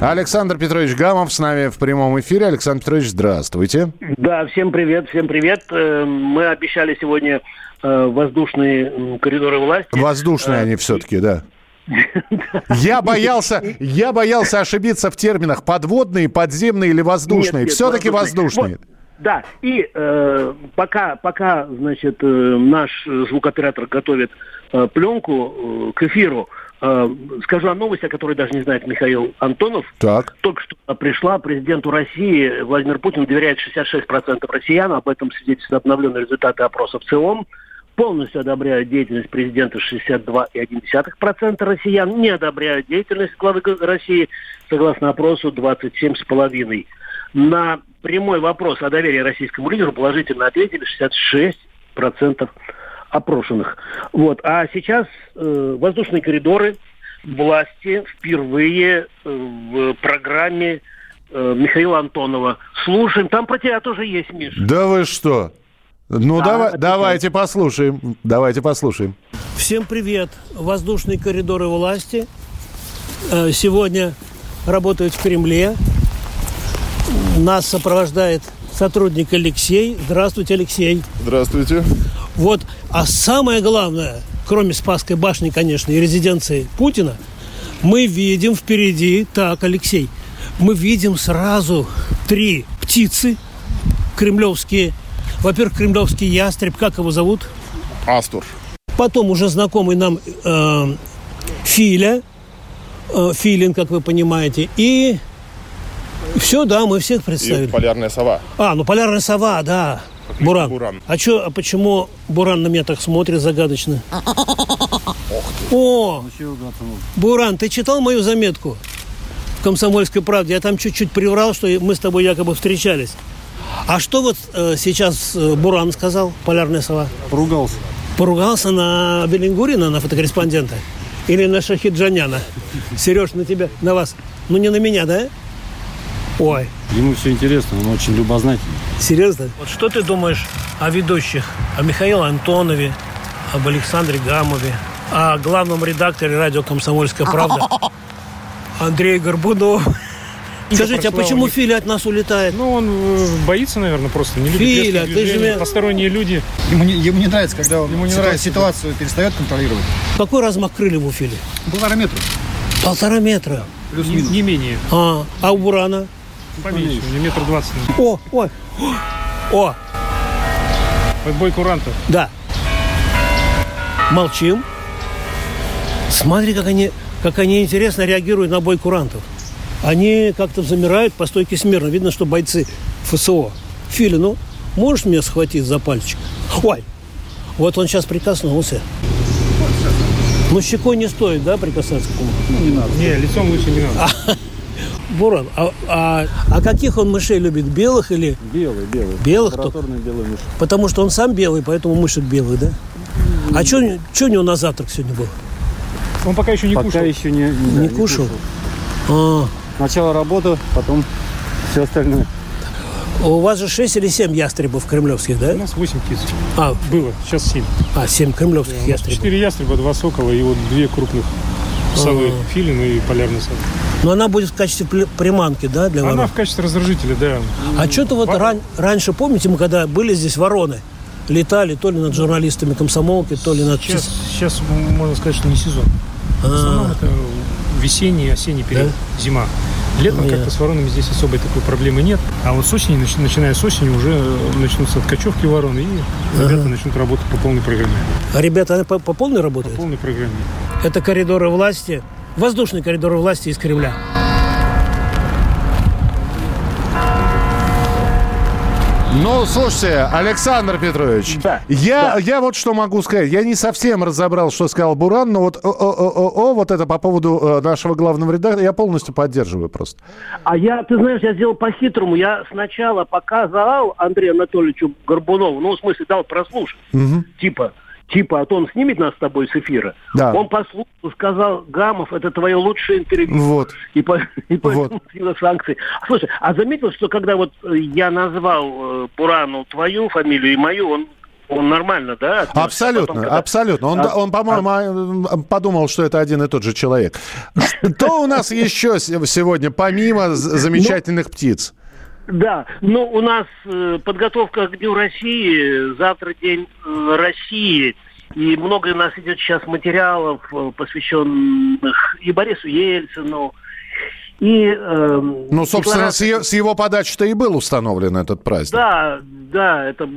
Александр Петрович Гамов с нами в прямом эфире. Александр Петрович, здравствуйте. Да, всем привет, всем привет. Э, Мы обещали сегодня э, воздушные коридоры власти. Воздушные они все-таки, да. Я боялся, я боялся ошибиться в терминах подводные, подземные или воздушные. Все-таки воздушные. Да, и э, пока, пока, значит, э, наш звукоператор готовит э, пленку э, к эфиру, э, скажу о новости, о которой даже не знает Михаил Антонов. Так. Только что пришла президенту России Владимир Путин доверяет 66% россиян. Об этом свидетельствуют обновленные результаты опросов ЦИОМ. Полностью одобряют деятельность президента 62,1% россиян. Не одобряют деятельность главы России, согласно опросу, 27,5%. На прямой вопрос о доверии российскому лидеру положительно ответили 66% опрошенных. Вот. А сейчас э, воздушные коридоры власти впервые э, в программе э, Михаила Антонова. Слушаем. Там про тебя тоже есть, Миш. Да вы что? Ну, Да, давай, давайте послушаем. Давайте послушаем. Всем привет! Воздушные коридоры власти э, сегодня работают в Кремле. Нас сопровождает сотрудник Алексей. Здравствуйте, Алексей. Здравствуйте. Вот, а самое главное, кроме Спасской башни, конечно, и резиденции Путина, мы видим впереди, так, Алексей, мы видим сразу три птицы кремлевские. Во-первых, кремлевский ястреб, как его зовут? Астур. Потом уже знакомый нам э, Филя, э, Филин, как вы понимаете, и все, да, мы всех И представили. полярная сова. А, ну полярная сова, да. Буран. Буран. А чё, а почему Буран на меня так смотрит загадочно? О, Буран, ты читал мою заметку в «Комсомольской правде»? Я там чуть-чуть приврал, что мы с тобой якобы встречались. А что вот э, сейчас э, Буран сказал, полярная сова? Поругался. Поругался на Белингурина, на фотокорреспондента? Или на Шахиджаняна? Сереж, на тебя, на вас. Ну, не на меня, да? Ой, Ему все интересно, он очень любознательный. серьезно? Вот что ты думаешь о ведущих? О Михаиле Антонове, об Александре Гамове, о главном редакторе радио «Комсомольская правда» Андрее Горбунове? Скажите, а почему Филя от нас улетает? Ну, он э, боится, наверное, просто. Не любит Филя, ты же меня- посторонние люди. Ему не, ему не нравится, когда он Ему не ситуа- нравится, ситуацию перестает контролировать. Какой размах крыльев у Фили? Полтора метра, Полтора метра. Не, плюс-минус. не менее. А, а у Бурана? Поменьше. Него метр двадцать. О, ой, о, Бой курантов. Да. Молчим. Смотри, как они, как они интересно реагируют на бой курантов. Они как-то замирают по стойке смирно. Видно, что бойцы ФСО. Филя, ну, можешь меня схватить за пальчик? Ой, вот он сейчас прикоснулся. Ну, щекой не стоит, да, прикасаться к нему? Не, лицом лучше не надо. Буран, а, а, а каких он мышей любит? Белых или... Белый, белый. Белых только? Белый мышь. Потому что он сам белый, поэтому мышек белый, да? А что у него на завтрак сегодня был? Он пока еще не Пока кушал. еще не, да, Не кушал? А, Сначала работа, потом все остальное. у вас же 6 или 7 ястребов кремлевских, У да? нас 8 птиц. А, Было, сейчас 7. а 7 кремлевских У нас ястребов. 4 ястреба, 2 сокола и вот две крупных совы. А. Филин и полярный сов. Но она будет в качестве приманки, да, для Она ворон? в качестве раздражителя, да. А что-то вот Во- ран- раньше, помните, мы когда были здесь вороны, летали то ли над журналистами комсомолки, то ли над... Сейчас, сейчас можно сказать, что не сезон. В основном А, это весенний, осенний период, зима. Летом Нет. как-то с воронами здесь особой такой проблемы нет. А вот с осени, нач- начиная с осени, уже э, начнутся откачевки ворон, и ребята начнут работать по полной программе. а ребята, по, по полной работают? По полной программе. Это коридоры власти, воздушные коридоры власти из Кремля. Ну, слушайте, Александр Петрович, Да, я, я вот что могу сказать. Я не совсем разобрал, что сказал Буран, но вот о, о, о, о, вот это по поводу э, нашего главного редактора я полностью поддерживаю просто. А я, ты знаешь, я сделал по-хитрому. Я сначала показал Андрею Анатольевичу Горбунову, ну, в смысле, дал прослушать. Типа, типа, а то он снимет нас с тобой с эфира. Да. Он послушал, сказал, Гамов, это твое лучшее интервью. Вот. И, по, и Вот. поэтому сила санкций. Слушай, а заметил, что когда вот э, я назвал э, Бурану твою фамилию и мою, он, он нормально, да? отнесся? Абсолютно, Потом, когда- абсолютно. Он, А- он по-моему, а, подумал, что это один и тот же человек. Что у нас еще сегодня, помимо замечательных птиц? Да, ну у нас э, подготовка к Дню России, завтра День э, России, и много у нас идет сейчас материалов, э, посвященных и Борису Ельцину, и... эм, Ну, собственно, с, декларации- с его подачи-то и был установлен этот праздник. Да, да, это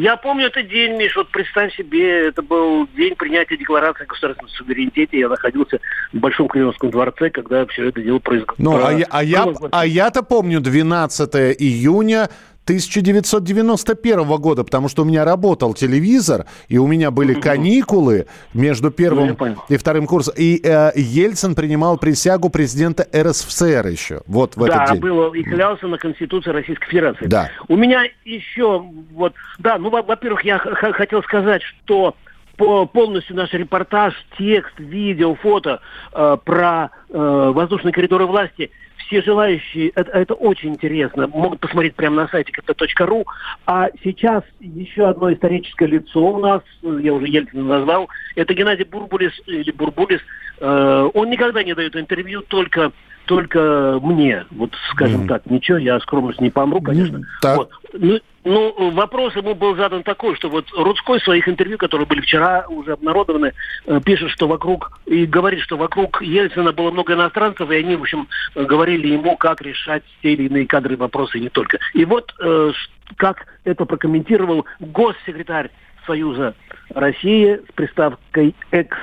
я помню этот день, Миш, вот представь себе, это был день принятия декларации о государственном суверенитете. Я находился в Большом Кремлевском дворце, когда все это дело произошло. Ну, а, я, а, я, а я-то помню 12 июня 1991 года, потому что у меня работал телевизор, и у меня были каникулы между Ну, первым понял. и вторым курсом. И э, Ельцин принимал присягу президента РСФСР еще. Вот в да, этот день. было и клялся на Конституции Российской Федерации. Да. У меня еще вот, да, ну, во- во-первых, я хотел сказать, что по- полностью наш репортаж, текст, видео, фото э, про э, воздушные коридоры власти, все желающие, это, это очень интересно, могут посмотреть прямо на сайте kp.ru. А сейчас еще одно историческое лицо у нас, я уже Ельцина назвал, это Геннадий Бурбулис, или Бурбулис. Э, он никогда не дает интервью, только только мне, вот скажем так, ничего, я скромность не помру, конечно. так. Вот. Ну, ну, вопрос ему был задан такой, что вот Рудской в своих интервью, которые были вчера уже обнародованы, э, пишет, что вокруг, и говорит, что вокруг Ельцина было много иностранцев, и они, в общем, э, говорили ему, как решать те или иные кадры вопросы, и не только. И вот э, как это прокомментировал госсекретарь Союза России с приставкой «экс»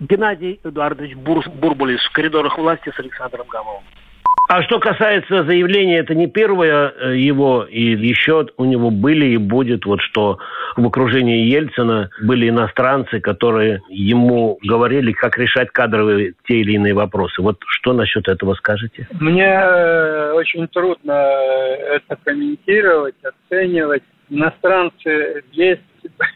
Геннадий Эдуардович Бур- Бурбулис в коридорах власти с Александром Гамовым. А что касается заявления, это не первое э, его, и еще у него были и будет вот что в окружении Ельцина были иностранцы, которые ему говорили, как решать кадровые те или иные вопросы. Вот что насчет этого скажете? Мне э, очень трудно э, это комментировать, оценивать. Иностранцы есть,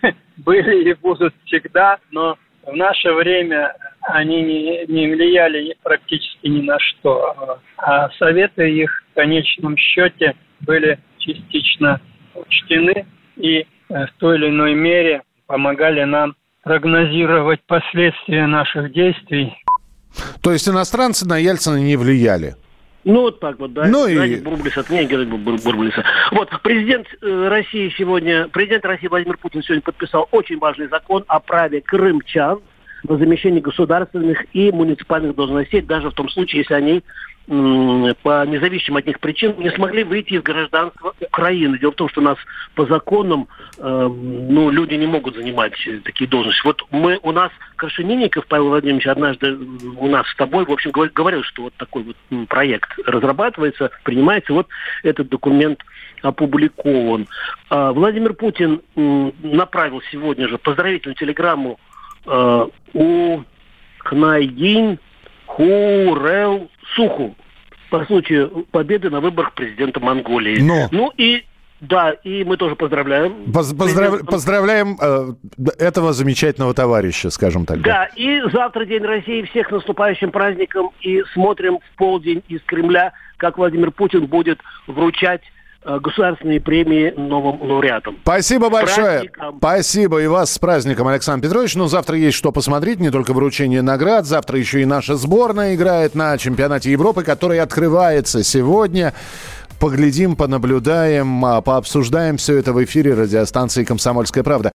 были и будут всегда, но в наше время они не, не влияли практически ни на что. А советы их в конечном счете были частично учтены и э, в той или иной мере помогали нам прогнозировать последствия наших действий То есть иностранцы на Ельцина не влияли. Ну, вот так вот, да. Ну и- Бурбулис от меня, Геннадий Бур- Бурбулиса. Вот, президент э, России сегодня, президент России Владимир Путин сегодня подписал очень важный закон о праве крымчан на замещение государственных и муниципальных должностей, даже в том случае, если они по независимым от них причинам не смогли выйти из гражданства Украины. Дело в том, что у нас по законам э, ну, люди не могут занимать такие должности. Вот мы, у нас Крашенинников Павел Владимирович однажды у нас с тобой, в общем, говор- говорил, что вот такой вот проект разрабатывается, принимается. Вот этот документ опубликован. А, Владимир Путин направил сегодня же поздравительную телеграмму у Кнайгин Хурел Суху по случаю победы на выборах президента Монголии. Но. Ну и да, и мы тоже поздравляем. Поз- поздрав- Поздравляем э, этого замечательного товарища, скажем так. Да, и завтра День России. Всех наступающим праздником. И смотрим в полдень из Кремля, как Владимир Путин будет вручать э, государственные премии новым лауреатам. Спасибо большое. праздником. Спасибо и вас с праздником, Александр Петрович. Ну, завтра есть что посмотреть, не только вручение наград. Завтра еще и наша сборная играет на чемпионате Европы, который открывается сегодня. Поглядим, понаблюдаем, а, пообсуждаем все это в эфире радиостанции «Комсомольская правда».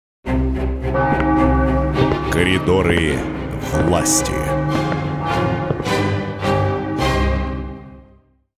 Коридоры власти.